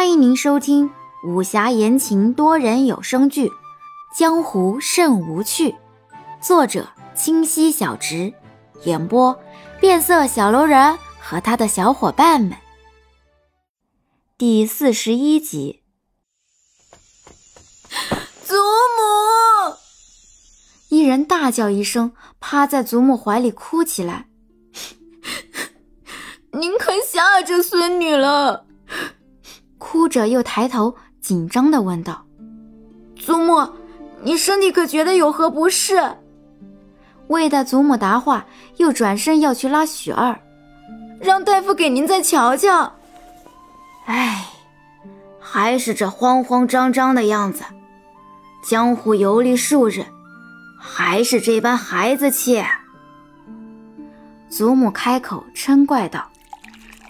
欢迎您收听武侠言情多人有声剧《江湖甚无趣》，作者清溪小直，演播变色小楼人和他的小伙伴们。第四十一集，祖母！一人大叫一声，趴在祖母怀里哭起来。您可吓着孙女了。哭着又抬头，紧张的问道：“祖母，你身体可觉得有何不适？”未待祖母答话，又转身要去拉许二，让大夫给您再瞧瞧。唉，还是这慌慌张张的样子。江湖游历数日，还是这般孩子气。祖母开口嗔怪道：“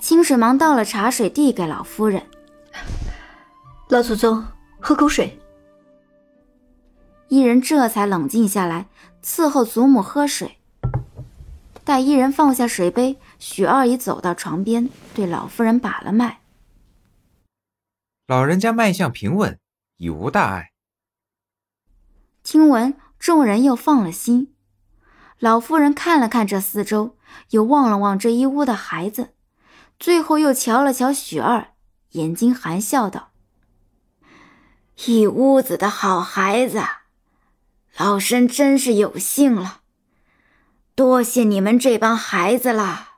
清水忙倒了茶水，递给老夫人。”老祖宗，喝口水。一人这才冷静下来，伺候祖母喝水。待一人放下水杯，许二已走到床边，对老夫人把了脉。老人家脉象平稳，已无大碍。听闻，众人又放了心。老夫人看了看这四周，又望了望这一屋的孩子，最后又瞧了瞧许二，眼睛含笑道。一屋子的好孩子，老身真是有幸了。多谢你们这帮孩子了。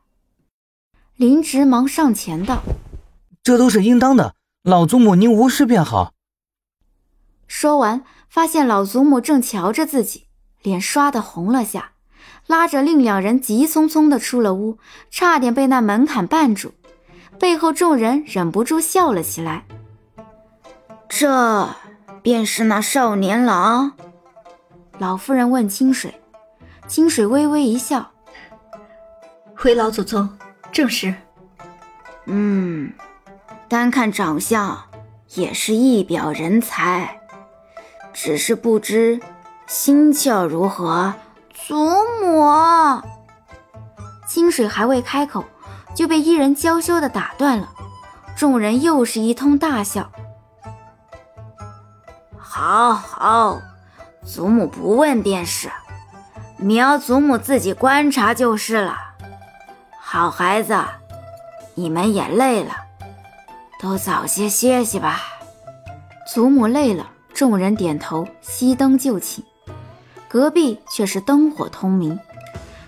林直忙上前道：“这都是应当的，老祖母您无事便好。”说完，发现老祖母正瞧着自己，脸刷的红了下，拉着另两人急匆匆的出了屋，差点被那门槛绊住。背后众人忍不住笑了起来。这便是那少年郎。老夫人问清水，清水微微一笑：“回老祖宗，正是。嗯，单看长相，也是一表人才，只是不知心窍如何。”祖母，清水还未开口，就被一人娇羞的打断了。众人又是一通大笑。好好，祖母不问便是，苗祖母自己观察就是了。好孩子，你们也累了，都早些歇息吧。祖母累了，众人点头，熄灯就寝。隔壁却是灯火通明，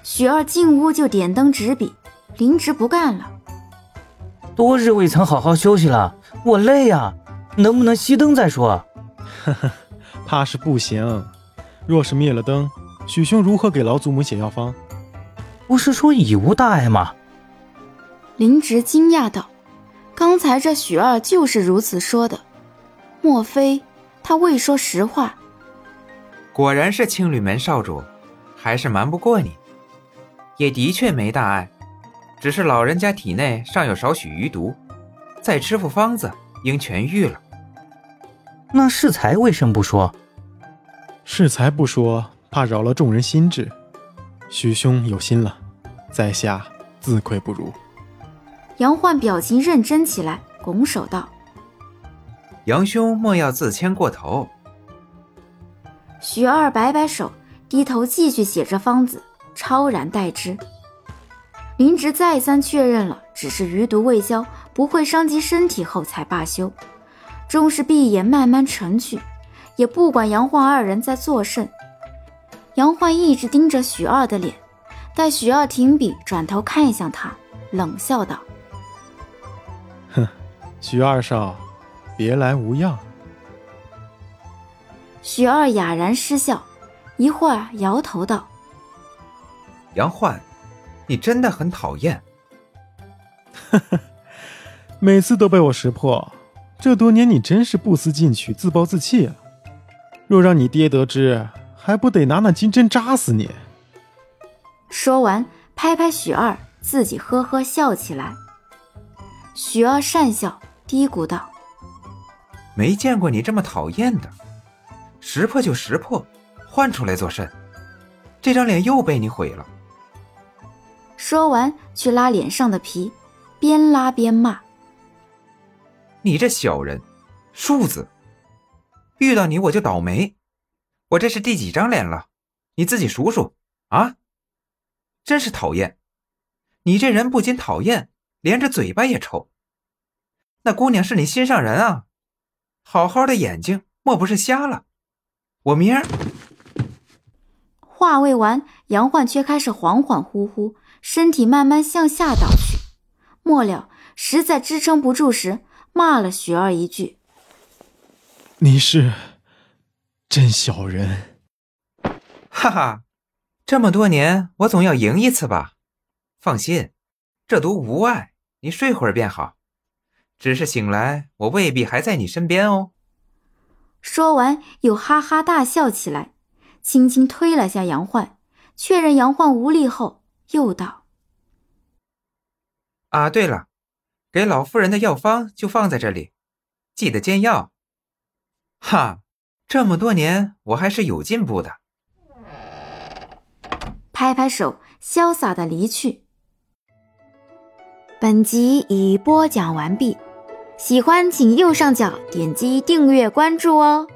许二进屋就点灯执笔，林直不干了。多日未曾好好休息了，我累呀，能不能熄灯再说？呵呵，怕是不行。若是灭了灯，许兄如何给老祖母写药方？不是说已无大碍吗？林直惊讶道：“刚才这许二就是如此说的，莫非他未说实话？”果然是青旅门少主，还是瞒不过你。也的确没大碍，只是老人家体内尚有少许余毒，再吃副方子，应痊愈了。那适才为什么不说？适才不说，怕扰了众人心智。许兄有心了，在下自愧不如。杨焕表情认真起来，拱手道：“杨兄莫要自谦过头。”徐二摆摆手，低头继续写着方子，超然待之。林直再三确认了，只是余毒未消，不会伤及身体后，才罢休。终是闭眼慢慢沉去，也不管杨焕二人在作甚。杨焕一直盯着许二的脸，待许二停笔，转头看向他，冷笑道：“哼，许二少，别来无恙。”许二哑然失笑，一会儿摇头道：“杨焕，你真的很讨厌。”呵呵，每次都被我识破。这多年你真是不思进取、自暴自弃啊！若让你爹得知，还不得拿那金针扎死你？说完，拍拍许二，自己呵呵笑起来。许二讪笑，嘀咕道：“没见过你这么讨厌的，识破就识破，换出来做甚？这张脸又被你毁了。”说完，去拉脸上的皮，边拉边骂。你这小人，庶子，遇到你我就倒霉。我这是第几张脸了？你自己数数啊！真是讨厌，你这人不仅讨厌，连着嘴巴也臭。那姑娘是你心上人啊，好好的眼睛莫不是瞎了？我明儿……话未完，杨焕却开始恍恍惚惚，身体慢慢向下倒去。末了，实在支撑不住时，骂了雪儿一句：“你是真小人！”哈哈，这么多年，我总要赢一次吧？放心，这毒无碍，你睡会儿便好。只是醒来，我未必还在你身边哦。说完，又哈哈大笑起来，轻轻推了下杨焕，确认杨焕无力后，又道：“啊，对了，给老夫人的药方就放在这里，记得煎药。哈，这么多年，我还是有进步的。”拍拍手，潇洒的离去。本集已播讲完毕，喜欢请右上角点击订阅关注哦。